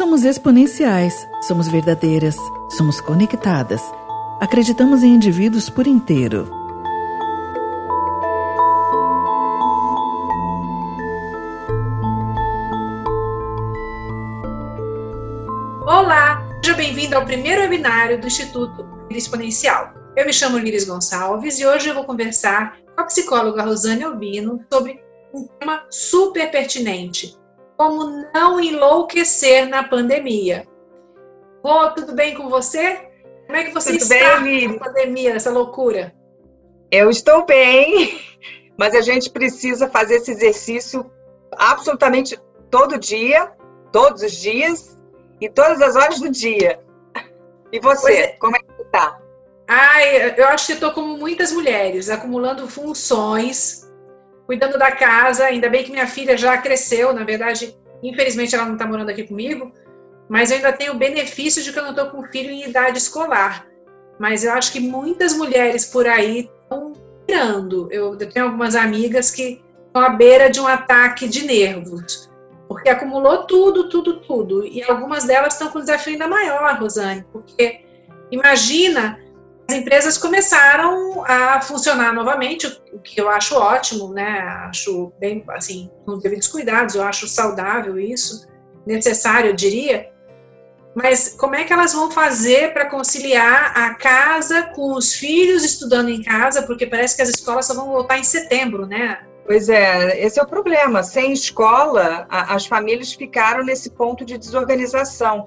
Somos exponenciais, somos verdadeiras, somos conectadas. Acreditamos em indivíduos por inteiro. Olá, seja bem-vindo ao primeiro webinário do Instituto Exponencial. Eu me chamo Liris Gonçalves e hoje eu vou conversar com a psicóloga Rosane Albino sobre um tema super pertinente, como não enlouquecer na pandemia. Rô, tudo bem com você? Como é que você tudo está bem, na pandemia, essa loucura? Eu estou bem, mas a gente precisa fazer esse exercício absolutamente todo dia, todos os dias e todas as horas do dia. E você, é. como é que está? Ai, eu acho que estou como muitas mulheres, acumulando funções, cuidando da casa. Ainda bem que minha filha já cresceu, na verdade, infelizmente ela não está morando aqui comigo, mas eu ainda tenho o benefício de que eu não estou com filho em idade escolar. Mas eu acho que muitas mulheres por aí estão pirando. Eu, eu tenho algumas amigas que estão à beira de um ataque de nervos, porque acumulou tudo, tudo, tudo. E algumas delas estão com um desafio ainda maior, Rosane, porque imagina as empresas começaram a funcionar novamente, o que eu acho ótimo, né? Acho bem, assim, com os devidos cuidados, eu acho saudável isso, necessário, eu diria. Mas como é que elas vão fazer para conciliar a casa com os filhos estudando em casa? Porque parece que as escolas só vão voltar em setembro, né? Pois é, esse é o problema. Sem escola, as famílias ficaram nesse ponto de desorganização,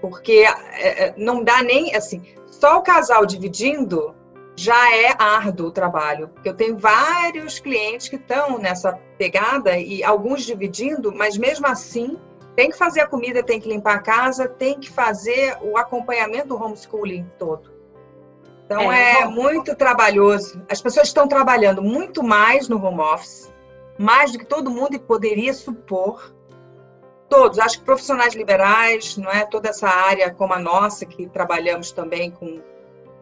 porque é, é, não dá nem assim só o casal dividindo já é árduo o trabalho. Eu tenho vários clientes que estão nessa pegada e alguns dividindo, mas mesmo assim tem que fazer a comida, tem que limpar a casa, tem que fazer o acompanhamento do homeschooling todo. Então é, é muito trabalhoso. As pessoas estão trabalhando muito mais no home office, mais do que todo mundo poderia supor todos, acho que profissionais liberais, não é? Toda essa área como a nossa, que trabalhamos também com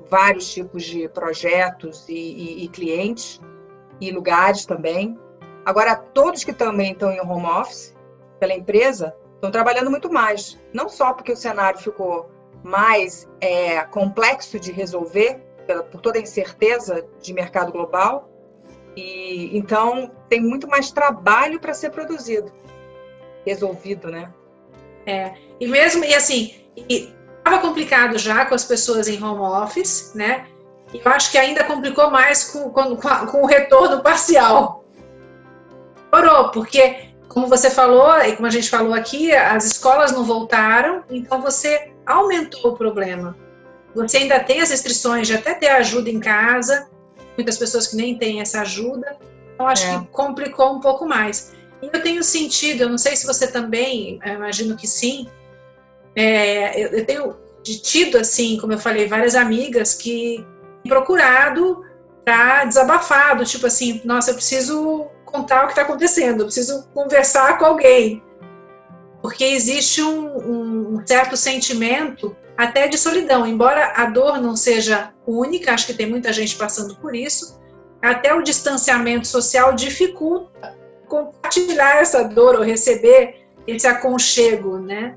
vários tipos de projetos e, e, e clientes e lugares também. Agora, todos que também estão em home office, pela empresa, estão trabalhando muito mais. Não só porque o cenário ficou mais é, complexo de resolver, pela, por toda a incerteza de mercado global, e então tem muito mais trabalho para ser produzido resolvido, né? É, e mesmo, e assim, estava complicado já com as pessoas em home office, né? E eu acho que ainda complicou mais com, com, com o retorno parcial. Orou, porque, como você falou, e como a gente falou aqui, as escolas não voltaram, então você aumentou o problema. Você ainda tem as restrições de até ter ajuda em casa, muitas pessoas que nem têm essa ajuda, então acho é. que complicou um pouco mais. Eu tenho sentido, eu não sei se você também, imagino que sim, é, eu, eu, tenho tido, assim, como eu falei, várias amigas que procurado para desabafar, do tipo assim, nossa, eu preciso contar o que está acontecendo, eu preciso conversar com alguém. Porque existe um, um certo sentimento até de solidão, embora a dor não seja única, acho que tem muita gente passando por isso, até o distanciamento social dificulta compartilhar essa dor ou receber esse aconchego, né?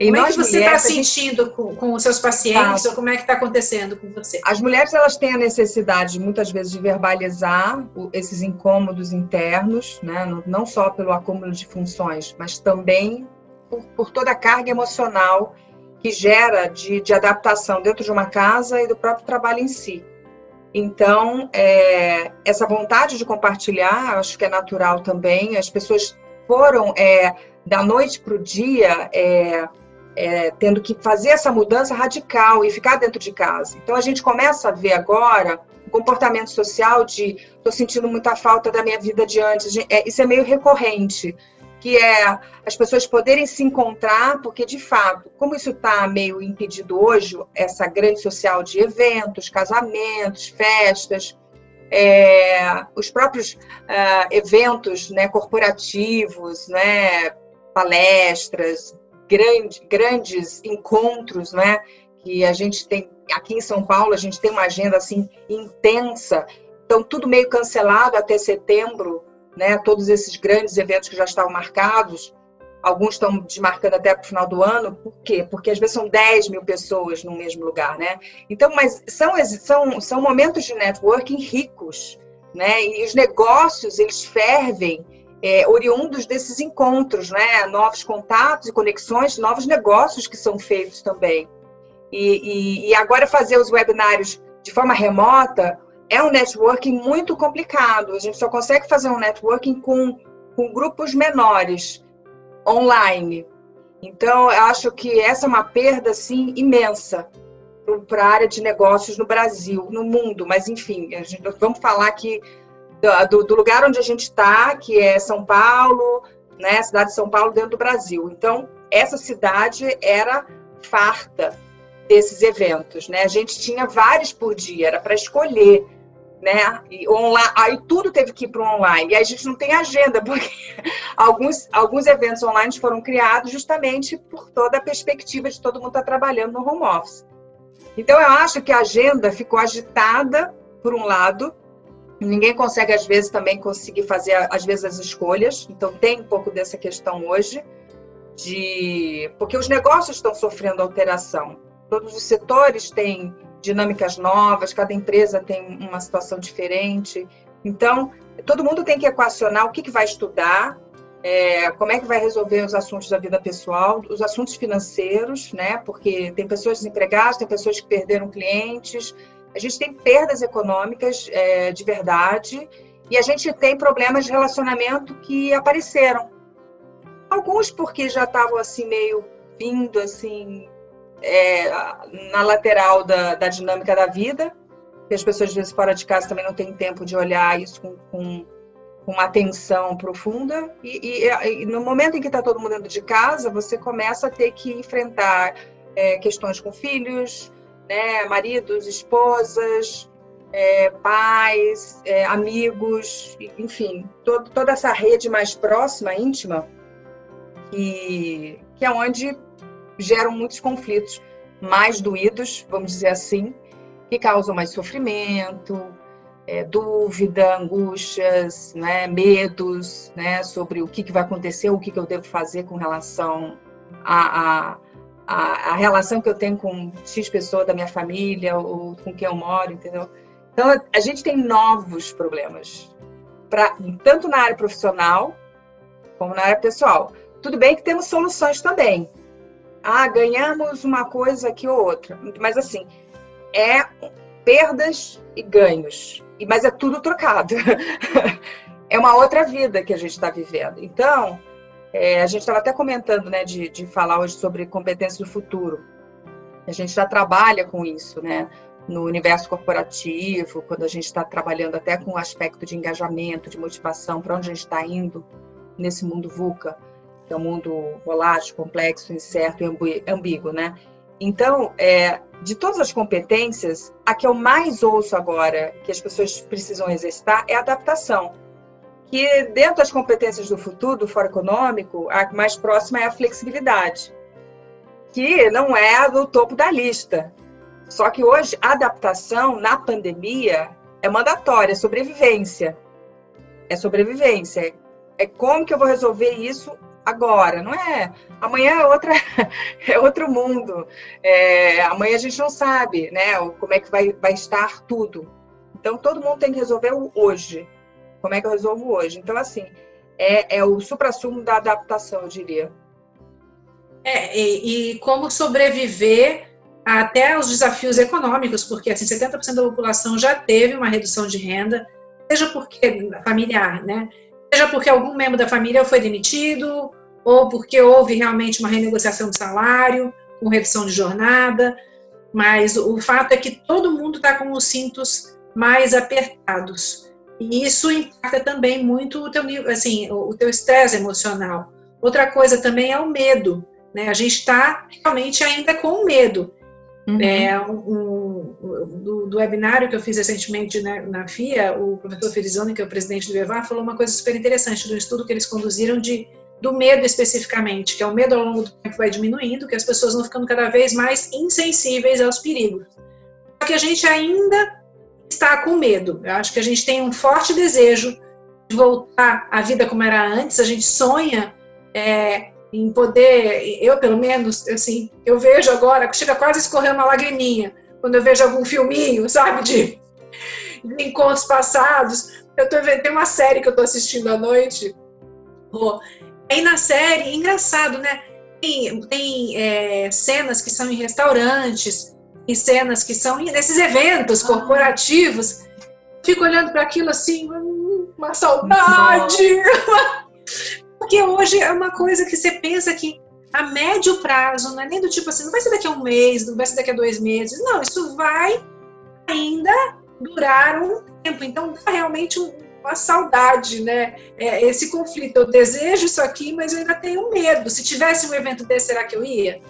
E como é que você está sentindo gente... com, com os seus pacientes tá. ou como é que está acontecendo com você? As mulheres elas têm a necessidade muitas vezes de verbalizar esses incômodos internos, né? não, só pelo acúmulo de funções, mas também por, por toda a carga emocional que gera de, de adaptação dentro de uma casa e do próprio trabalho em si. Então, é, essa vontade de compartilhar, acho que é natural também. As pessoas foram é, da noite para o dia é, é, tendo que fazer essa mudança radical e ficar dentro de casa. Então, a gente começa a ver agora o comportamento social de estou sentindo muita falta da minha vida de antes. É, isso é meio recorrente que é as pessoas poderem se encontrar, porque de fato, como isso está meio impedido hoje, essa grande social de eventos, casamentos, festas, é, os próprios uh, eventos né, corporativos, né, palestras, grande, grandes encontros, né, que a gente tem aqui em São Paulo, a gente tem uma agenda assim intensa, então tudo meio cancelado até setembro, né, todos esses grandes eventos que já estavam marcados. Alguns estão desmarcando até para o final do ano. Por quê? Porque às vezes são 10 mil pessoas no mesmo lugar, né? Então, mas são, são, são momentos de networking ricos, né? E os negócios, eles fervem é, oriundos desses encontros, né? Novos contatos e conexões, novos negócios que são feitos também. E, e, e agora fazer os webinários de forma remota é um networking muito complicado. A gente só consegue fazer um networking com, com grupos menores, online. Então, eu acho que essa é uma perda assim, imensa para a área de negócios no Brasil, no mundo, mas enfim, gente, vamos falar aqui do, do, lugar onde a gente está, que é São Paulo, né, cidade de São Paulo dentro do Brasil. Então, essa cidade era farta desses eventos, né? A gente tinha vários por dia, era para escolher, né? E online, aí tudo teve que ir para o online. E a gente não tem agenda, porque alguns, alguns eventos online foram criados justamente por toda a perspectiva de todo mundo estar tá trabalhando no home office. Então, eu acho que a agenda ficou agitada, por um lado, ninguém consegue, às vezes, também conseguir fazer, às vezes, as escolhas. Então, tem um pouco dessa questão hoje, de porque os negócios estão sofrendo alteração. Todos os setores têm dinâmicas novas, cada empresa tem uma situação diferente. Então, todo mundo tem que equacionar o que, que vai estudar, é, como é que vai resolver os assuntos da vida pessoal, os assuntos financeiros, né? Porque tem pessoas desempregadas, tem pessoas que perderam clientes, a gente tem perdas econômicas é, de verdade e a gente tem problemas de relacionamento que apareceram. Alguns porque já estavam assim meio vindo assim é, na lateral da, da dinâmica da vida, que as pessoas às vezes fora de casa também não têm tempo de olhar isso com, com com uma atenção profunda. E, e, e, no momento em que está todo mundo dentro de casa, você começa a ter que enfrentar é, questões com filhos, né, maridos, esposas, é, pais, é, amigos, enfim, toda essa rede mais próxima, íntima, que, que é onde geram muitos conflitos mais doídos, vamos dizer assim, que causam mais sofrimento, é, dúvida, angústias, né, medos né, sobre o que, que vai acontecer, o que, que eu devo fazer com relação à relação que eu tenho com X pessoa da minha família ou com quem eu moro, entendeu? Então, a gente tem novos problemas, pra, tanto na área profissional como na área pessoal. Tudo bem que temos soluções também. Ah, ganhamos uma coisa aqui ou outra. Mas, assim, é perdas e ganhos mas é tudo trocado. é uma outra vida que a gente está vivendo. Então, é, a gente estava até comentando, né, de, de falar hoje sobre competência do futuro. A gente já trabalha com isso, né, no universo corporativo, quando a gente está trabalhando até com o aspecto de engajamento, de motivação, para onde a gente está indo nesse mundo VUCA, que é um mundo volátil, complexo, incerto e ambíguo, né? Então, é, de todas as competências, a que eu mais ouço agora que as pessoas precisam exercitar é a adaptação. Que dentro das competências do futuro, do fórum econômico, a mais próxima é a flexibilidade, que não é do topo da lista. Só que hoje a adaptação na pandemia é mandatória, é sobrevivência. É sobrevivência. É como que eu vou resolver isso agora, não é? Amanhã é, outra, é outro mundo. É, amanhã a gente não sabe, né? Como é que vai, vai estar tudo. Então todo mundo tem que resolver o hoje. Como é que eu resolvo hoje? Então, assim, é, é o supra-sumo da adaptação, eu diria. É, e, e, como sobreviver até os desafios econômicos, porque assim, 70% da população já teve uma redução de renda, seja porque familiar, né? Seja porque algum membro da família foi demitido, ou porque houve realmente uma renegociação de salário, com redução de jornada, mas o fato é que todo mundo está com os cintos mais apertados. E isso impacta também muito o teu assim, o teu estresse emocional. Outra coisa também é o medo, né? A gente está realmente ainda com medo. Uhum. É, um, um, do, do, webinário que eu fiz recentemente na, na FIA, o professor Felizone, que é o presidente do EVAR, falou uma coisa super interessante do estudo que eles conduziram de do medo especificamente, que é o medo ao longo do tempo vai diminuindo, que as pessoas vão ficando cada vez mais insensíveis aos perigos. Só que a gente ainda está com medo. Eu acho que a gente tem um forte desejo de voltar à vida como era antes, a gente sonha é, em poder, eu pelo menos, assim, eu vejo agora, chega quase a escorrer uma lagriminha, quando eu vejo algum filminho, sabe, de, de encontros passados. Eu tô tem uma série que eu tô assistindo à noite, oh, aí na série, engraçado, né, tem, tem é, cenas que são em restaurantes, em cenas que são nesses eventos corporativos, fico olhando para aquilo assim, hum, uma saudade. Porque hoje é uma coisa que você pensa que a médio prazo, não é nem do tipo assim, não vai ser daqui a um mês, não vai ser daqui a dois meses, não, isso vai ainda durar um tempo. Então dá realmente uma saudade, né? É, esse conflito. Eu desejo isso aqui, mas eu ainda tenho medo. Se tivesse um evento desse, será que eu ia?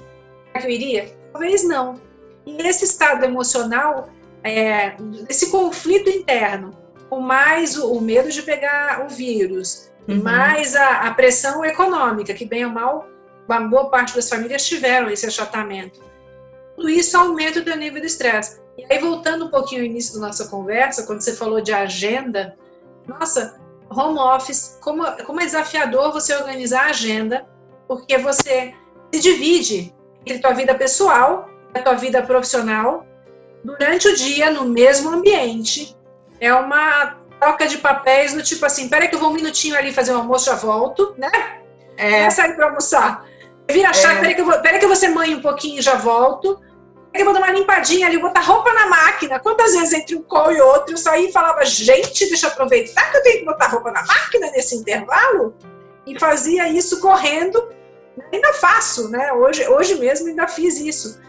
Será que eu iria? Talvez não. E esse estado emocional, é, esse conflito interno, com mais o, o medo de pegar o vírus, uhum. mais a, a, pressão econômica, que bem ou mal, uma boa parte das famílias tiveram esse achatamento. Tudo isso aumenta o teu nível de estresse. E aí, voltando um pouquinho ao início da nossa conversa, quando você falou de agenda, nossa, home office, como, como é desafiador você organizar a agenda, porque você se divide entre tua vida pessoal a tua vida profissional durante o dia no mesmo ambiente. É uma troca de papéis do tipo assim, peraí que eu vou um minutinho ali fazer um almoço, já volto, né? É. Vai sair para almoçar. Vira a chave, é. peraí que, eu vou, peraí que eu vou ser mãe um pouquinho já volto. Eu vou dar uma limpadinha ali, botar roupa na máquina. Quantas vezes entre um call e outro eu saí e falava, gente, deixa eu aproveitar que eu tenho que botar roupa na máquina nesse intervalo? E fazia isso correndo. Ainda faço, né? Hoje, hoje mesmo ainda fiz isso.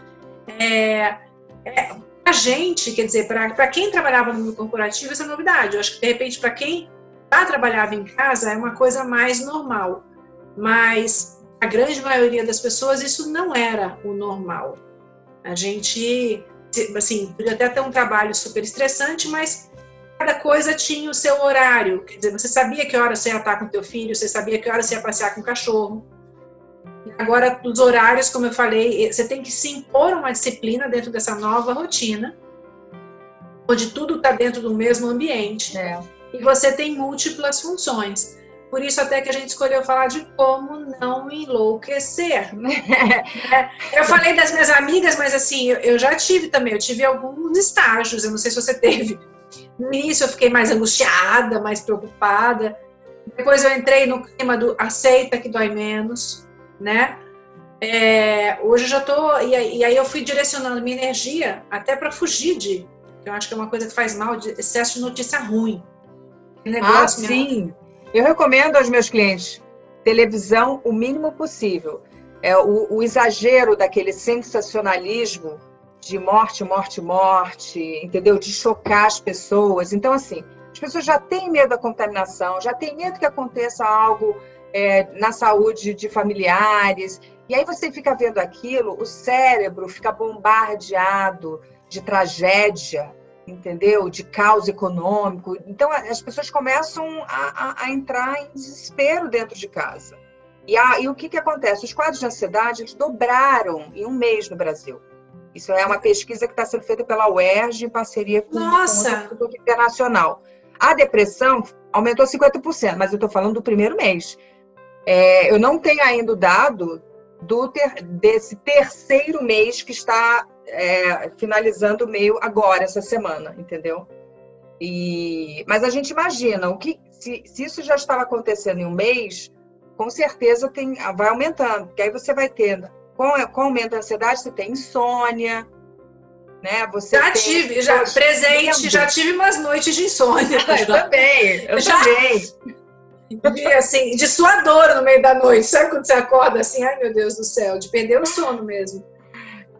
É, é, a gente, quer dizer, para quem trabalhava no mundo corporativo, isso é novidade. Eu acho que, de repente, para quem já trabalhava em casa, é uma coisa mais normal. Mas a grande maioria das pessoas, isso não era o normal. A gente, assim, podia até ter um trabalho super estressante, mas cada coisa tinha o seu horário. Quer dizer, você sabia que hora você ia estar com teu filho, você sabia que hora você ia passear com o cachorro. Agora, os horários, como eu falei, você tem que se impor uma disciplina dentro dessa nova rotina, onde tudo está dentro do mesmo ambiente. É. E você tem múltiplas funções. Por isso até que a gente escolheu falar de como não enlouquecer. é, eu falei das minhas amigas, mas assim, eu, já tive também, eu tive alguns estágios, eu não sei se você teve. No início eu fiquei mais angustiada, mais preocupada. Depois eu entrei no clima do aceita que dói menos né? É, hoje eu já tô e, e, aí eu fui direcionando minha energia até para fugir de, eu acho que é uma coisa que faz mal, de excesso de notícia ruim. ah, sim. Eu recomendo aos meus clientes televisão o mínimo possível. É o, o exagero daquele sensacionalismo de morte, morte, morte, entendeu? De chocar as pessoas. Então, assim, as pessoas já têm medo da contaminação, já têm medo que aconteça algo é, na saúde de familiares. E aí você fica vendo aquilo, o cérebro fica bombardeado de tragédia, entendeu? De caos econômico. Então as pessoas começam a, a, a entrar em desespero dentro de casa. E, a, e o que, que acontece? Os quadros de ansiedade eles dobraram em um mês no Brasil. Isso é uma pesquisa que está sendo feita pela UERJ em parceria com, Nossa. com o Instituto Internacional. A depressão aumentou 50%, mas eu estou falando do primeiro mês. É, eu não tenho ainda o dado do ter, desse terceiro mês que está é, finalizando o meio agora, essa semana, entendeu? E, mas a gente imagina, o que, se, se isso já estava acontecendo em um mês, com certeza tem, vai aumentando, porque aí você vai ter, com, com o aumento da ansiedade, você tem insônia, né? Você já tem, tive, já presente, já tive umas noites de insônia. eu também, eu já. também de, assim, de suadora no meio da noite. Sabe quando você acorda assim, ai meu Deus do céu, de perder o sono mesmo.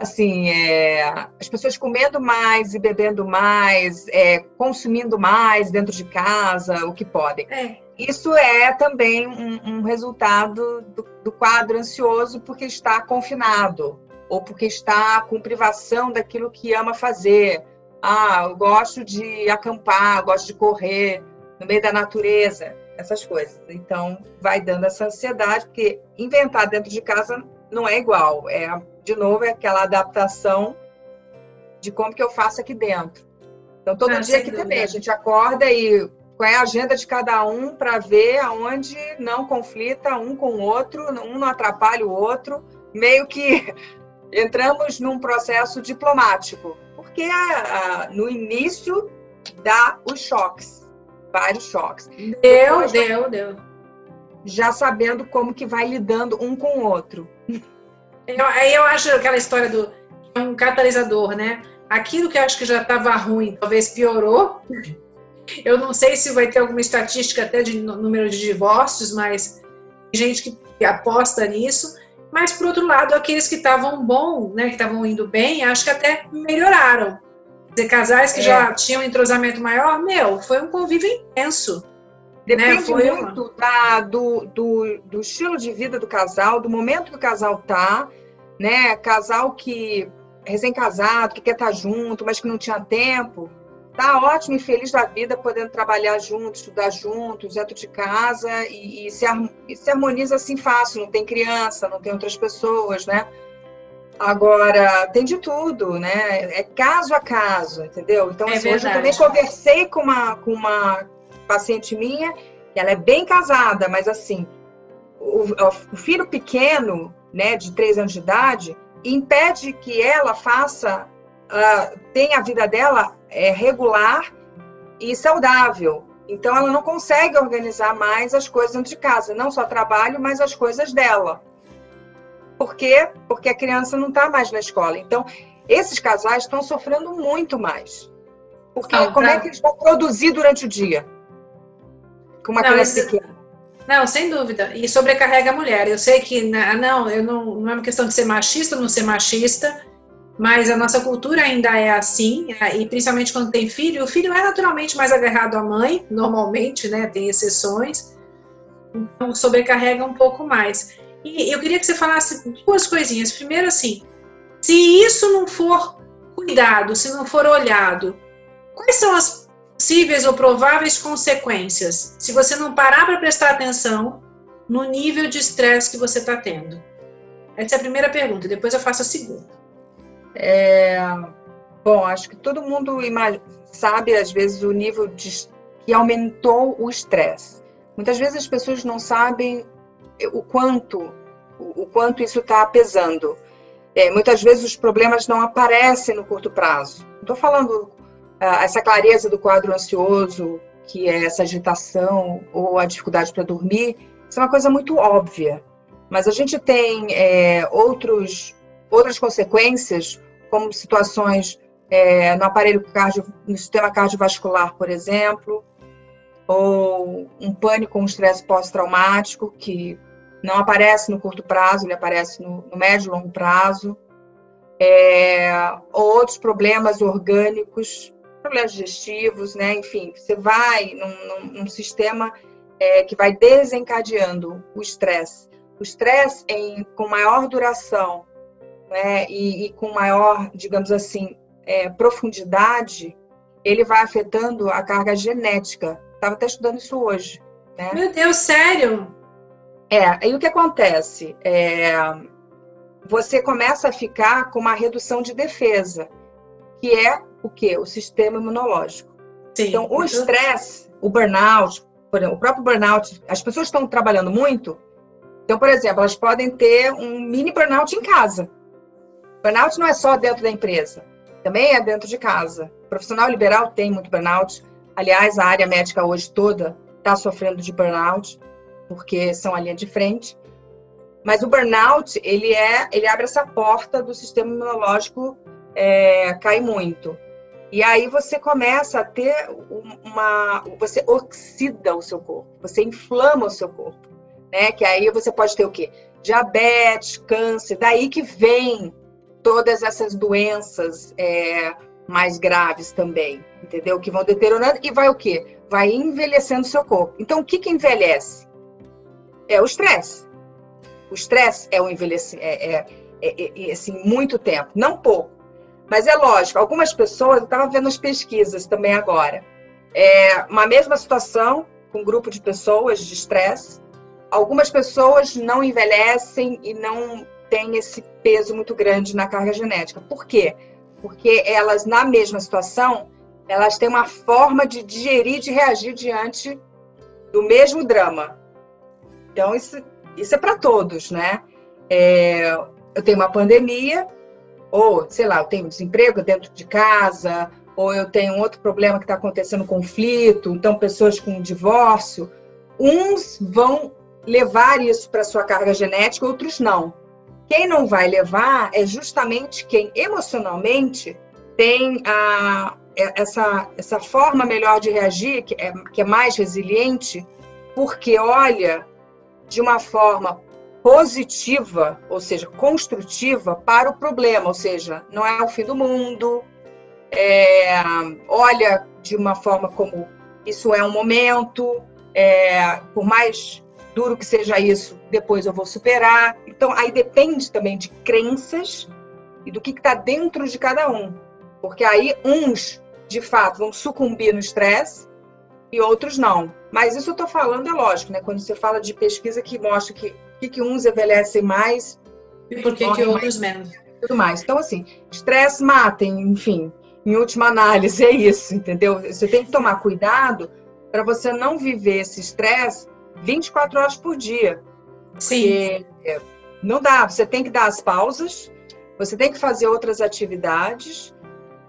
Assim, é, as pessoas comendo mais e bebendo mais, é, consumindo mais dentro de casa, o que podem. É. Isso é também um, um resultado do, do quadro ansioso porque está confinado ou porque está com privação daquilo que ama fazer. Ah, eu gosto de acampar, gosto de correr no meio da natureza essas coisas. Então, vai dando essa ansiedade, porque inventar dentro de casa não é igual. É, de novo, é aquela adaptação de como que eu faço aqui dentro. Então, todo ah, dia aqui dúvida. também, a gente acorda e qual é a agenda de cada um para ver aonde não conflita um com o outro, um não atrapalha o outro, meio que entramos num processo diplomático, porque a, a, no início dá os choques, vários choques. Deu, Depois, deu, deu. Já sabendo como que vai lidando um com o outro. Eu, aí eu acho aquela história do um catalisador, né? Aquilo que eu acho que já estava ruim, talvez piorou. Eu não sei se vai ter alguma estatística até de número de divórcios, mas tem gente que aposta nisso. Mas, por outro lado, aqueles que estavam bom, né, que estavam indo bem, acho que até melhoraram. Quer dizer, casais que é. já tinham um entrosamento maior, meu, foi um convívio intenso. Depende né? muito uma... da, do, do, do, estilo de vida do casal, do momento que o casal tá, né? Casal que recém-casado, que quer estar tá junto, mas que não tinha tempo, tá ótimo e feliz da vida, podendo trabalhar juntos, estudar juntos, dentro de casa e, e, se, e, se, harmoniza assim fácil, não tem criança, não tem outras pessoas, né? Agora, tem de tudo, né? É caso a caso, entendeu? Então, é assim, hoje eu também conversei com uma, com uma paciente minha, ela é bem casada, mas assim, o, o filho pequeno, né, de três anos de idade, impede que ela faça, uh, tenha a vida dela é, regular e saudável. Então, ela não consegue organizar mais as coisas dentro de casa, não só trabalho, mas as coisas dela. Por quê? Porque a criança não está mais na escola. Então, esses casais estão sofrendo muito mais. Porque ah, como pra... é que eles vão produzir durante o dia? Com uma não, criança pequena. Não, sem dúvida. E sobrecarrega a mulher. Eu sei que não, eu não, não é uma questão de ser machista ou não ser machista, mas a nossa cultura ainda é assim, né? e principalmente quando tem filho, o filho é naturalmente mais agarrado à mãe, normalmente, né? Tem exceções, então sobrecarrega um pouco mais. E eu queria que você falasse duas coisinhas. Primeiro, assim, se isso não for cuidado, se não for olhado, quais são as possíveis ou prováveis consequências se você não parar para prestar atenção no nível de estresse que você está tendo? Essa é a primeira pergunta, depois eu faço a segunda. É, bom, acho que todo mundo sabe, às vezes, o nível de, que aumentou o estresse. Muitas vezes as pessoas não sabem o quanto, o, quanto isso está pesando. É, muitas vezes os problemas não aparecem no curto prazo. Estou falando essa clareza do quadro ansioso, que é essa agitação ou a dificuldade para dormir, isso é uma coisa muito óbvia. Mas a gente tem é, outros outras consequências, como situações é, no aparelho cardio, no sistema cardiovascular, por exemplo, ou um pânico um estresse pós-traumático, que não aparece no curto prazo, ele aparece no, no médio e longo prazo, é, ou outros problemas orgânicos, problemas digestivos, né? Enfim, você vai num, num, num sistema é, que vai desencadeando o estresse. O estresse com maior duração né, e, e, com maior, digamos assim, é, profundidade, ele vai afetando a carga genética. Estava até estudando isso hoje. Né? Meu Deus, sério? É, aí o que acontece? É, você começa a ficar com uma redução de defesa, que é o que? O sistema imunológico. Sim. Então, o estresse, o burnout, exemplo, o próprio burnout, as pessoas estão trabalhando muito, então, por exemplo, elas podem ter um mini burnout em casa. Burnout não é só dentro da empresa, também é dentro de casa. O profissional liberal tem muito burnout. Aliás, a área médica hoje toda está sofrendo de burnout, porque são a linha de frente. Mas o burnout, ele é, ele abre essa porta do sistema imunológico é, cair muito. E aí você começa a ter uma, você oxida o seu corpo, você inflama o seu corpo, né? Que aí você pode ter o quê? Diabetes, câncer, daí que vem todas essas doenças é, mais graves também, entendeu? Que vão deteriorando e vai o quê? Vai envelhecendo o seu corpo. Então, o que, que envelhece? É o estresse. O estresse é o envelhecimento, é, é, é, é, assim, muito tempo, não pouco. Mas é lógico, algumas pessoas, eu estava vendo as pesquisas também agora, é uma mesma situação, com um grupo de pessoas de estresse, algumas pessoas não envelhecem e não tem esse peso muito grande na carga genética. Por quê? Porque elas, na mesma situação, elas têm uma forma de digerir, de reagir diante do mesmo drama. Então, isso, isso é para todos, né? É, eu tenho uma pandemia, ou, sei lá, eu tenho desemprego dentro de casa, ou eu tenho outro problema que está acontecendo, conflito, então pessoas com divórcio. Uns vão levar isso para sua carga genética, outros não. Quem não vai levar é justamente quem emocionalmente tem a, é, essa, essa forma melhor de reagir, que é, que é mais resiliente, porque olha de uma forma positiva, ou seja, construtiva para o problema, ou seja, não é o fim do mundo, é, olha de uma forma como isso é um momento, é, por mais duro que seja isso, depois eu vou superar. Então, aí depende também de crenças e do que está dentro de cada um. Porque aí uns, de fato, vão sucumbir no estresse e outros não. Mas isso eu estou falando, é lógico, né? Quando você fala de pesquisa que mostra que, que, que uns envelhecem mais e por que, que outros menos. Tudo mais. Então, assim, estresse matem, enfim, em última análise, é isso, entendeu? Você tem que tomar cuidado para você não viver esse estresse 24 horas por dia. Sim. É, não dá, você tem que dar as pausas, você tem que fazer outras atividades.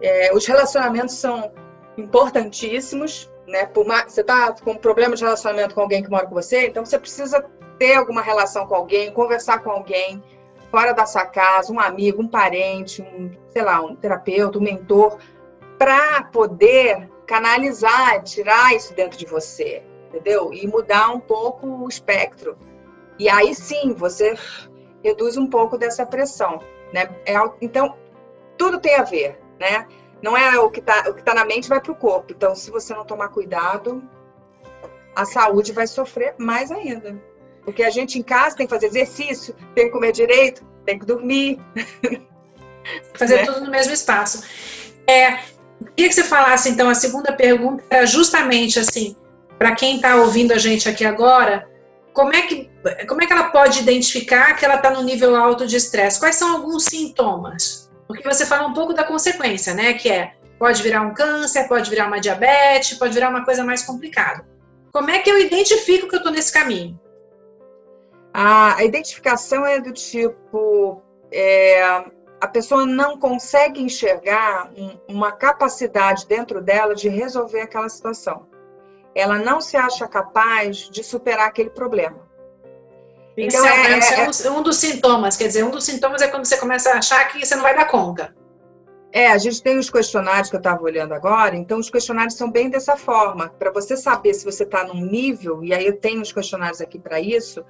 É, os relacionamentos são importantíssimos, né? Por mais, você está com um problema de relacionamento com alguém que mora com você, então você precisa ter alguma relação com alguém, conversar com alguém fora da sua casa, um amigo, um parente, um, sei lá, um terapeuta, um mentor, para poder canalizar, tirar isso dentro de você entendeu? E mudar um pouco o espectro. E aí sim, você reduz um pouco dessa pressão, né? É, então, tudo tem a ver, né? Não é o que está o que tá na mente vai para o corpo. Então, se você não tomar cuidado, a saúde vai sofrer mais ainda. Porque a gente em casa tem que fazer exercício, tem que comer direito, tem que dormir. Fazer né? tudo no mesmo espaço. É, queria que você falasse, então, a segunda pergunta era justamente assim, para quem está ouvindo a gente aqui agora, como é que, como é que ela pode identificar que ela está no nível alto de estresse? Quais são alguns sintomas? Porque você fala um pouco da consequência, né? Que é pode virar um câncer, pode virar uma diabetes, pode virar uma coisa mais complicada. Como é que eu identifico que eu estou nesse caminho? A, identificação é do tipo é, a pessoa não consegue enxergar um, uma capacidade dentro dela de resolver aquela situação ela não se acha capaz de superar aquele problema. Então, é, é, é, é, um dos sintomas, quer dizer, um dos sintomas é quando você começa a achar que você não vai dar conta. É, a gente tem os questionários que eu estava olhando agora, então os questionários são bem dessa forma, para você saber se você está num nível, e aí eu tenho os questionários aqui para isso,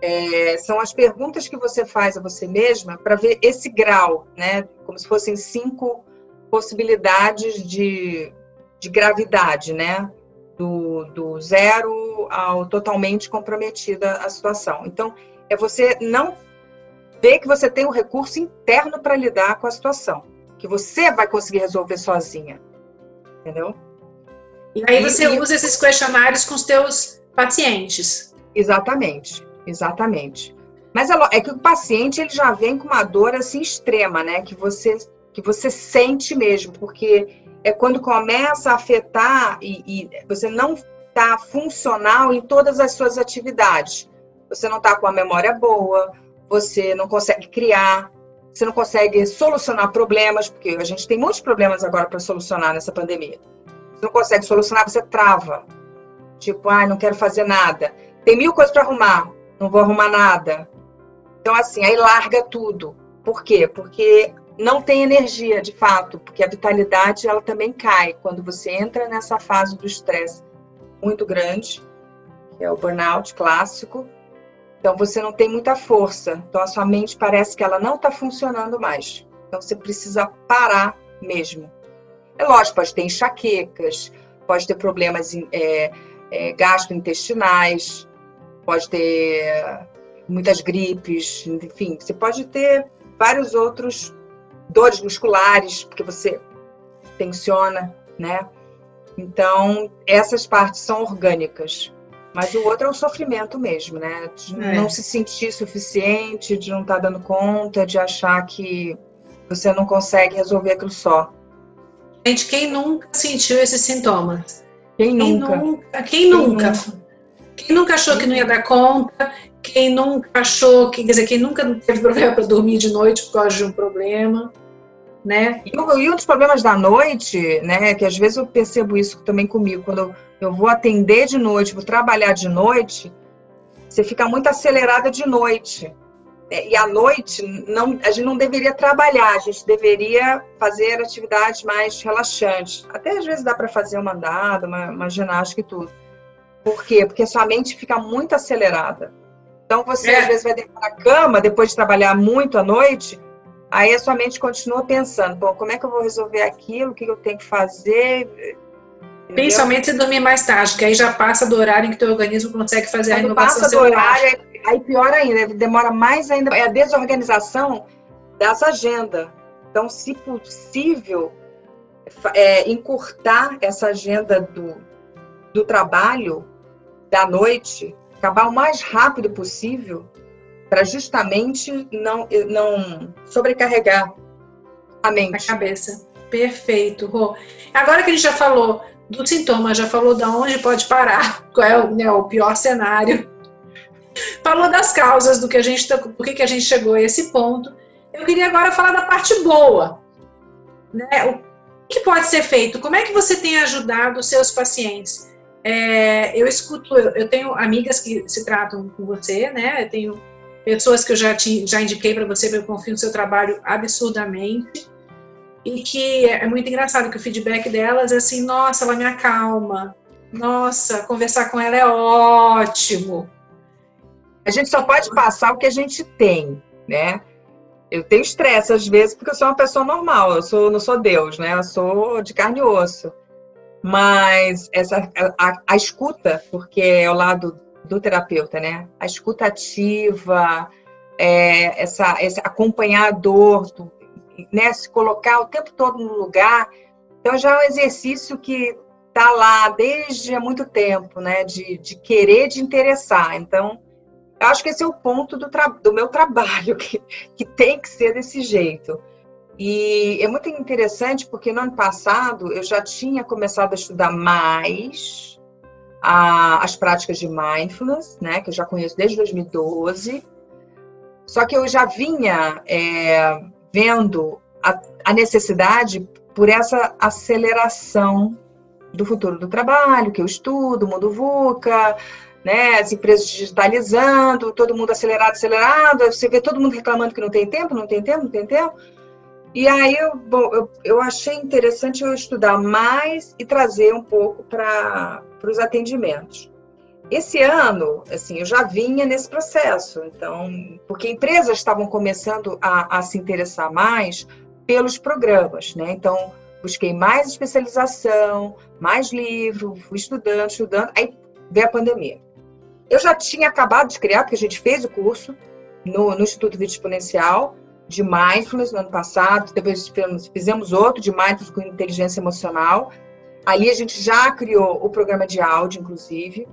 é, são as perguntas que você faz a você mesma para ver esse grau, né? Como se fossem cinco possibilidades de, de gravidade, né? do, do zero ao totalmente comprometida a situação. Então, é você não ver que você tem um recurso interno para lidar com a situação, que você vai conseguir resolver sozinha. Entendeu? E aí você e, usa esses questionários com os teus pacientes. Exatamente, exatamente. Mas é, é que o paciente ele já vem com uma dor assim extrema, né? Que você que você sente mesmo, porque é quando começa a afetar e, e você não está funcional em todas as suas atividades. Você não está com a memória boa, você não consegue criar, você não consegue solucionar problemas, porque a gente tem muitos problemas agora para solucionar nessa pandemia. Você não consegue solucionar, você trava. Tipo, ai, ah, não quero fazer nada. Tem mil coisas para arrumar, não vou arrumar nada. Então, assim, aí larga tudo. Por quê? Porque não tem energia, de fato, porque a vitalidade ela também cai quando você entra nessa fase do estresse muito grande, que é o burnout clássico. Então você não tem muita força, então a sua mente parece que ela não está funcionando mais. Então você precisa parar mesmo. É lógico, pode ter enxaquecas, pode ter problemas é, é, gastrointestinais, pode ter muitas gripes, enfim, você pode ter vários outros dores musculares, porque você tensiona, né? Então, essas partes são orgânicas. Mas o outro é o sofrimento mesmo, né? De é. não se sentir suficiente, de não estar tá dando conta, de achar que você não consegue resolver aquilo só. Gente, quem nunca sentiu esses sintomas? Quem, quem nunca? nunca? Quem nunca? Quem nunca achou que não ia dar conta? Quem nunca achou que, quer dizer, quem nunca teve problema para dormir de noite por causa de um problema? Né? E, e um dos problemas da noite, né, que às vezes eu percebo isso também comigo, quando eu, eu vou atender de noite, vou trabalhar de noite, você fica muito acelerada de noite. É, e à noite, não, a gente não deveria trabalhar, a gente deveria fazer atividades mais relaxantes. Até às vezes dá para fazer uma andada, uma, uma ginástica e tudo. Por quê? Porque sua mente fica muito acelerada. Então você é. às vezes vai deitar na cama depois de trabalhar muito à noite, aí a sua mente continua pensando, bom, como é que eu vou resolver aquilo, o que eu tenho que fazer? Principalmente se dormir mais tarde, que aí já passa do horário em que teu organismo consegue fazer Quando a renovação passa do horário, aí pior ainda, demora mais ainda, é a desorganização dessa agenda. Então, se possível, é, encurtar essa agenda do, do trabalho da noite acabar o mais rápido possível para justamente não, não sobrecarregar a mente. A cabeça. Perfeito, Rô. Agora que a gente já falou do sintoma, já falou de onde pode parar, qual é o, né, o pior cenário, falou das causas, do que a gente, tá, por que a gente chegou a esse ponto. Eu queria agora falar da parte boa. Né? O que pode ser feito? Como é que você tem ajudado os seus pacientes? É, eu escuto, eu, eu, tenho amigas que se tratam com você, né? Eu tenho pessoas que eu já, te, já indiquei para você, eu confio no seu trabalho absurdamente. E que é, é muito engraçado que o feedback delas é assim: nossa, ela me acalma. Nossa, conversar com ela é ótimo. A gente só pode passar o que a gente tem, né? Eu tenho estresse às vezes porque eu sou uma pessoa normal, eu sou, não sou Deus, né? Eu sou de carne e osso. Mas essa, a, a escuta, porque é o lado do terapeuta, né? A escuta ativa, é, essa, esse acompanhador, do, né? Se colocar o tempo todo no lugar. Então já é um exercício que está lá desde há muito tempo, né? De, de querer, de interessar. Então, eu acho que esse é o ponto do, do meu trabalho, que, que tem que ser desse jeito. E é muito interessante porque no ano passado eu já tinha começado a estudar mais a, as práticas de mindfulness, né, que eu já conheço desde 2012. Só que eu já vinha é, vendo a, a necessidade por essa aceleração do futuro do trabalho, que eu estudo, mundo VUCA, né, as empresas digitalizando, todo mundo acelerado, acelerado, você vê todo mundo reclamando que não tem tempo, não tem tempo, não tem tempo. E aí eu, bom, eu, eu achei interessante eu estudar mais e trazer um pouco para os atendimentos. Esse ano, assim, eu já vinha nesse processo, então, porque empresas estavam começando a, a se interessar mais pelos programas, né? Então, busquei mais especialização, mais livro, fui estudando, estudando, aí veio a pandemia. Eu já tinha acabado de criar, porque a gente fez o curso no, no Instituto Vida Exponencial, de mindfulness no ano passado, depois fizemos outro de mindfulness com inteligência emocional. Ali a gente já criou o programa de áudio, inclusive.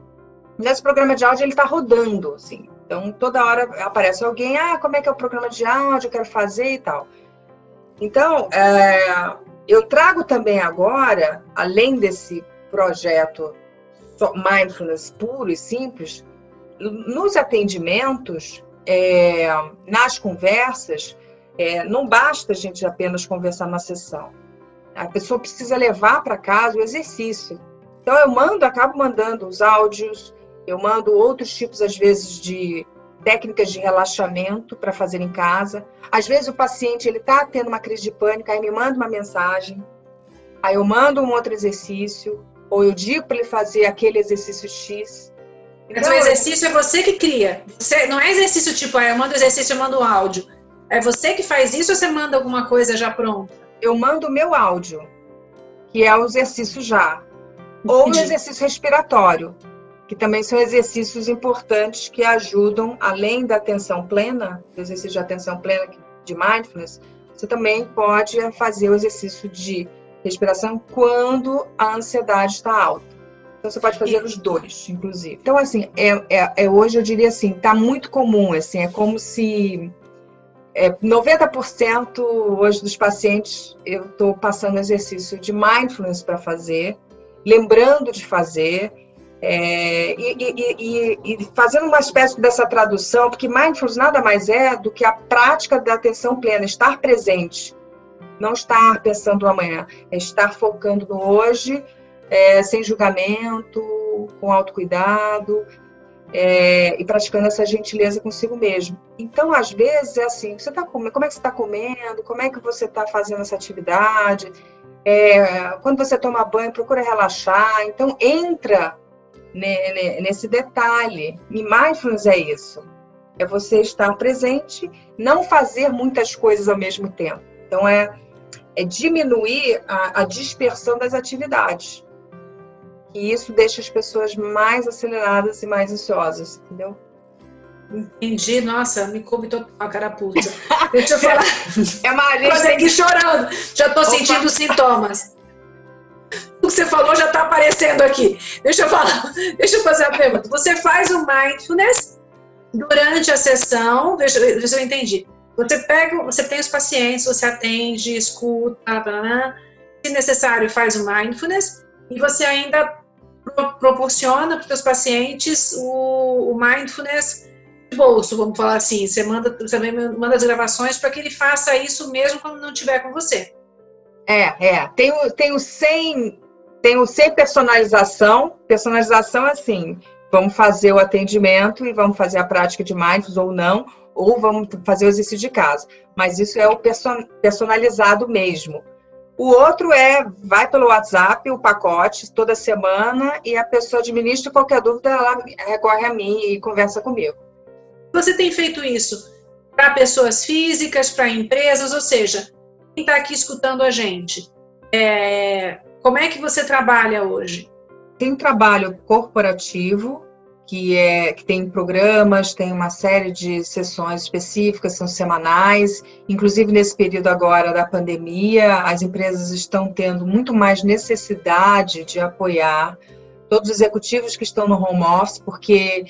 Nesse programa de áudio ele está rodando, assim. Então toda hora aparece alguém, ah, como é que é o programa de áudio, eu quero fazer e tal. Então é, eu trago também agora, além desse projeto mindfulness puro e simples, nos atendimentos, é, nas conversas, é, não basta a gente apenas conversar na sessão. A pessoa precisa levar para casa o exercício. Então eu mando, acabo mandando os áudios, eu mando outros tipos, às vezes, de técnicas de relaxamento para fazer em casa. Às vezes o paciente ele está tendo uma crise de pânico, aí me manda uma mensagem, aí eu mando um outro exercício, ou eu digo para ele fazer aquele exercício X. Então, então o exercício é você que cria. Você, não é exercício tipo, ah, eu mando exercício, eu mando áudio. É você que faz isso ou você manda alguma coisa já pronta? Eu mando o meu áudio, que é o exercício já. Ou o exercício respiratório, que também são exercícios importantes que ajudam, além da atenção plena, do exercício de atenção plena de mindfulness, você também pode fazer o exercício de respiração quando a ansiedade está alta. Então você pode fazer os dois, inclusive. Então, assim, é, é, é hoje eu diria assim, está muito comum, assim, é como se é, 90% hoje dos pacientes eu estou passando exercício de mindfulness para fazer, lembrando de fazer, é, e, e, e, e, fazendo uma espécie dessa tradução, porque mindfulness nada mais é do que a prática da atenção plena, estar presente, não estar pensando no amanhã, é estar focando no hoje, é, sem julgamento, com autocuidado, é, e praticando essa gentileza consigo mesmo. Então, às vezes, é assim, você tá comendo, como é que você está comendo, como é que você está fazendo essa atividade, é, quando você toma banho, procura relaxar. Então, entra nesse detalhe. E mindfulness é isso. É você estar presente, não fazer muitas coisas ao mesmo tempo. Então, é, é diminuir a, a dispersão das atividades. E isso deixa as pessoas mais aceleradas e mais ansiosas, entendeu? Entendi, nossa, me coube total a carapuça. Deixa eu falar. É uma lista. aqui chorando, já estou sentindo sintomas. O que você falou já está aparecendo aqui. Deixa eu falar, deixa eu fazer a pergunta. Você faz o mindfulness durante a sessão, deixa, deixa eu entendi. Você pega, você tem os pacientes, você atende, escuta, blá, blá, se necessário, faz o mindfulness e você ainda pro, proporciona para os seus pacientes o, o, mindfulness de bolso, vamos falar assim. Você manda, também manda as gravações para que ele faça isso mesmo quando não estiver com você. É, é. Tem o, tem o sem, tem o sem personalização. Personalização assim, vamos fazer o atendimento e vamos fazer a prática de mindfulness ou não, ou vamos fazer o exercício de casa. Mas isso é o personalizado mesmo. O outro é, vai pelo WhatsApp, o pacote, toda semana, e a pessoa administra qualquer dúvida, ela recorre a mim e conversa comigo. Você tem feito isso para pessoas físicas, para empresas, ou seja, quem está aqui escutando a gente, é, como é que você trabalha hoje? Tem trabalho corporativo, que, é, que tem programas, tem uma série de sessões específicas, são semanais. Inclusive, nesse período agora da pandemia, as empresas estão tendo muito mais necessidade de apoiar todos os executivos que estão no home office, porque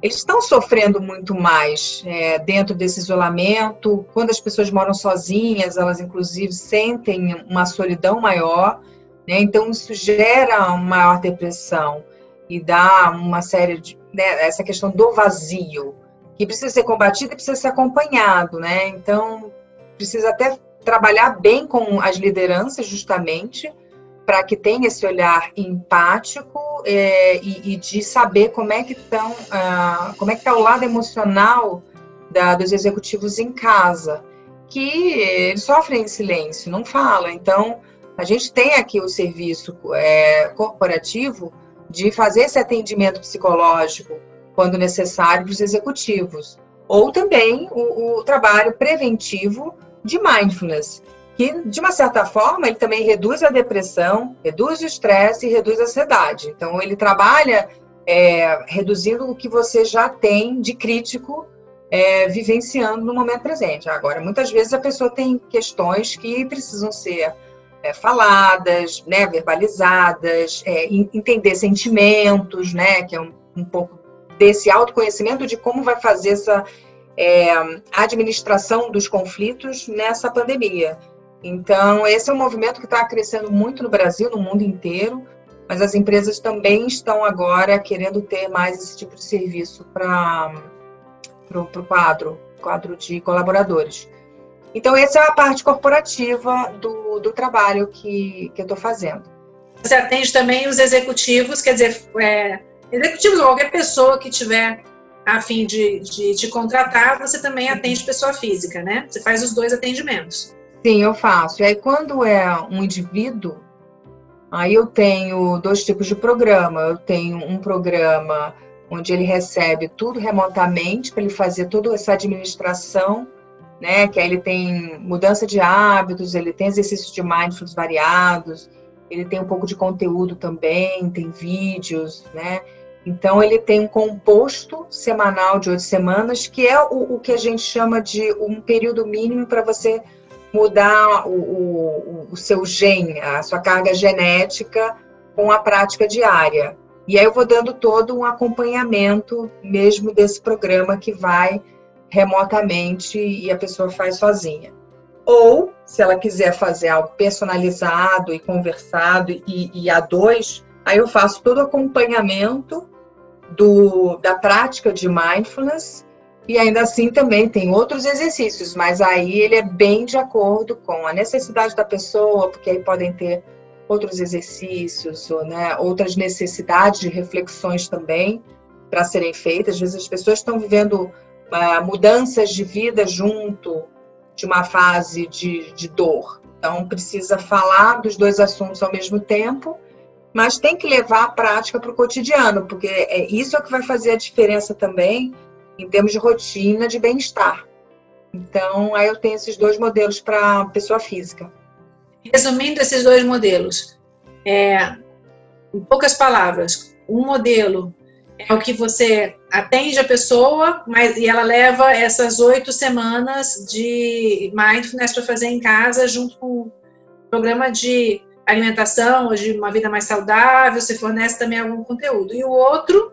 eles estão sofrendo muito mais é, dentro desse isolamento. Quando as pessoas moram sozinhas, elas inclusive sentem uma solidão maior, né? então isso gera uma maior depressão e dá uma série de né, essa questão do vazio que precisa ser combatido e precisa ser acompanhado, né? Então precisa até trabalhar bem com as lideranças justamente para que tenha esse olhar empático é, e, e, de saber como é que estão, ah, como é que está o lado emocional da, dos executivos em casa, que eles sofrem em silêncio, não falam. Então a gente tem aqui o serviço é, corporativo de fazer esse atendimento psicológico quando necessário para os executivos, ou também o, o trabalho preventivo de mindfulness, que de uma certa forma ele também reduz a depressão, reduz o estresse e reduz a ansiedade. Então ele trabalha é, reduzindo o que você já tem de crítico é, vivenciando no momento presente. Agora, muitas vezes a pessoa tem questões que precisam ser é, faladas, né, verbalizadas, é, entender sentimentos, né, que é um, um, pouco desse autoconhecimento de como vai fazer essa é, administração dos conflitos nessa pandemia. Então, esse é um movimento que está crescendo muito no Brasil, no mundo inteiro, mas as empresas também estão agora querendo ter mais esse tipo de serviço para o quadro, quadro de colaboradores. Então, essa é a parte corporativa do, do trabalho que, que eu estou fazendo. Você atende também os executivos, quer dizer, é, executivos ou qualquer pessoa que tiver a fim de, de, de contratar, você também atende pessoa física, né? Você faz os dois atendimentos. Sim, eu faço. E aí, quando é um indivíduo, aí eu tenho dois tipos de programa. Eu tenho um programa onde ele recebe tudo remotamente para ele fazer toda essa administração né? Que ele tem mudança de hábitos, ele tem exercícios de mindfulness variados, ele tem um pouco de conteúdo também, tem vídeos, né? Então ele tem um composto semanal de oito semanas, que é o, o que a gente chama de um período mínimo para você mudar o, o, o seu gene, a sua carga genética com a prática diária. E aí eu vou dando todo um acompanhamento mesmo desse programa que vai remotamente e a pessoa faz sozinha. Ou, se ela quiser fazer algo personalizado e conversado e, e a dois, aí eu faço todo o acompanhamento do, da prática de mindfulness e ainda assim também tem outros exercícios, mas aí ele é bem de acordo com a necessidade da pessoa, porque aí podem ter outros exercícios, ou, né, outras necessidades de reflexões também para serem feitas. Às vezes as pessoas estão vivendo mudanças de vida junto de uma fase de, de dor. Então precisa falar dos dois assuntos ao mesmo tempo, mas tem que levar a prática para o cotidiano, porque é isso é que vai fazer a diferença também em termos de rotina de bem-estar. Então, aí eu tenho esses dois modelos para pessoa física. Resumindo esses dois modelos, é, em poucas palavras, um modelo é o que você atende a pessoa, mas e ela leva essas oito semanas de mindfulness para fazer em casa, junto com o programa de alimentação ou de uma vida mais saudável, você fornece também algum conteúdo. E o outro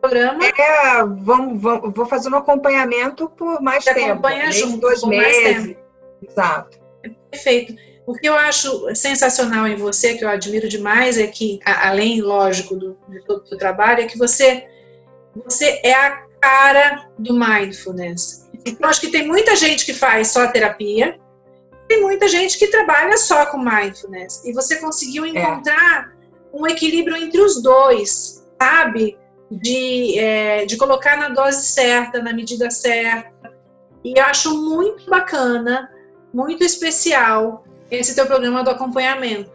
programa. É, vamos, vamos, vou fazer um acompanhamento por mais Você tempo. Acompanha junto, dois meses. Exato. Perfeito. O que eu acho sensacional em você, que eu admiro demais, é que, além, lógico, do, de todo o seu trabalho, é que você, você é a cara do mindfulness. Então, acho que tem muita gente que faz só terapia, tem muita gente que trabalha só com mindfulness. E você conseguiu é. encontrar é. um equilíbrio entre os dois, sabe? de, é, de colocar na dose certa, na medida certa. E acho muito bacana, muito especial esse teu programa do acompanhamento.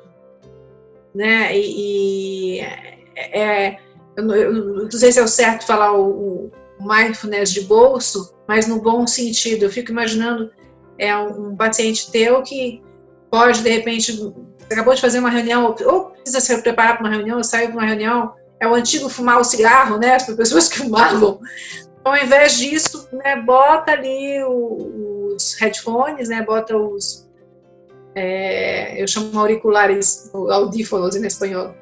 Né? E, e é, é eu, eu, não sei se é o certo falar o, o, mindfulness de bolso, mas no bom sentido. Eu fico imaginando é um, um paciente teu que pode, de repente, acabou de fazer uma reunião, ou precisa se preparar para uma reunião, ou saiu para uma reunião, é o antigo fumar o cigarro, né? As pessoas que fumavam. Então, ao invés disso, né, bota ali os headphones, né? Bota os. É, eu chamo auriculares audífonos em espanhol.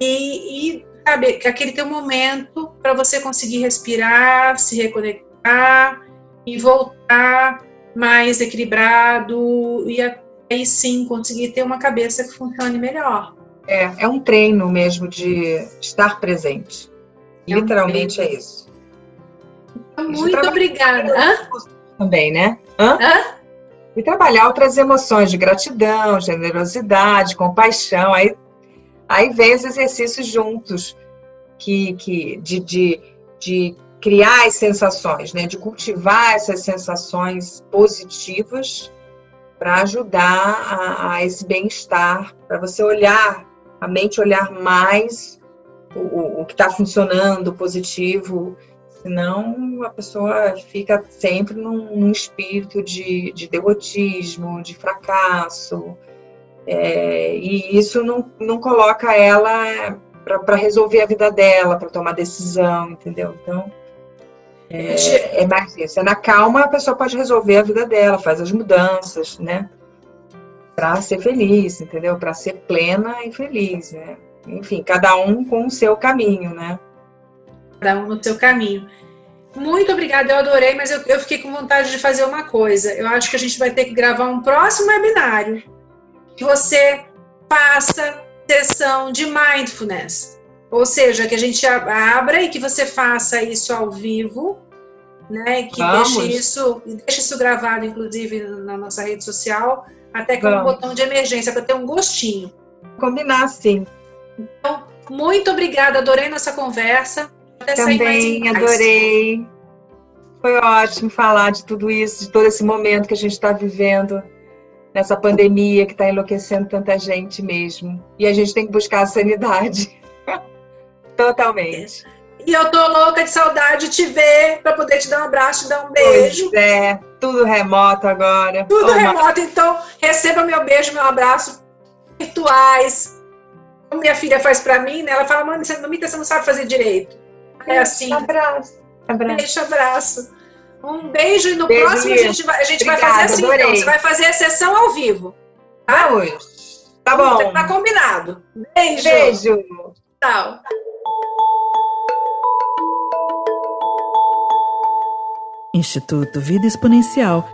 E, e sabe, aquele teu momento para você conseguir respirar, se reconectar e voltar mais equilibrado e aí sim conseguir ter uma cabeça que funcione melhor. É, é um treino mesmo de estar presente. É Literalmente um é isso. Muito obrigada. Hã? Também, né? Hã? Hã? E trabalhar outras emoções de gratidão, generosidade, compaixão. Aí, aí vem os exercícios juntos que, que, de, de, de criar as sensações, né? de cultivar essas sensações positivas para ajudar a, a esse bem-estar, para você olhar a mente olhar mais o, o que está funcionando, positivo, senão a pessoa fica sempre num, num espírito de, de derrotismo, de fracasso, é, e isso não, não coloca ela para resolver a vida dela, para tomar decisão, entendeu? Então, é, é mais isso. É na calma a pessoa pode resolver a vida dela, faz as mudanças, né? para ser feliz, entendeu? Para ser plena e feliz, né? Enfim, cada um com o seu caminho, né? Cada um no seu caminho. Muito obrigada, eu adorei, mas eu, eu, fiquei com vontade de fazer uma coisa. Eu acho que a gente vai ter que gravar um próximo webinário que você faça sessão de mindfulness. Ou seja, que a gente abra e que você faça isso ao vivo, né? Que Vamos. deixe isso, deixe isso gravado, inclusive, na nossa rede social, até com um botão de emergência, para ter um gostinho. Combinar, sim. Então, muito obrigada, adorei nossa conversa. Até Também adorei. Foi ótimo falar de tudo isso, de todo esse momento que a gente está vivendo, nessa pandemia que está enlouquecendo tanta gente mesmo. E a gente tem que buscar a sanidade. Totalmente. E eu tô louca de saudade de te ver para poder te dar um abraço, te dar um beijo. Pois é, tudo remoto agora. Tudo remoto, então receba meu beijo, meu abraço virtuais. Como minha filha faz para mim, né? Ela fala, mãe, você não, você não sabe fazer direito. É assim. Abraço. abraço. Beijo, abraço. Um beijo e no beijo, próximo a gente vai, a gente Obrigada, vai fazer assim, então. Você vai fazer a sessão ao vivo. Tá? Vamos. Tá bom. Tá combinado. Beijo. Beijo. Tchau. Instituto Vida Exponencial.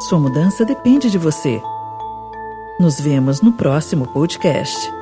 Sua mudança depende de você. Nos vemos no próximo podcast.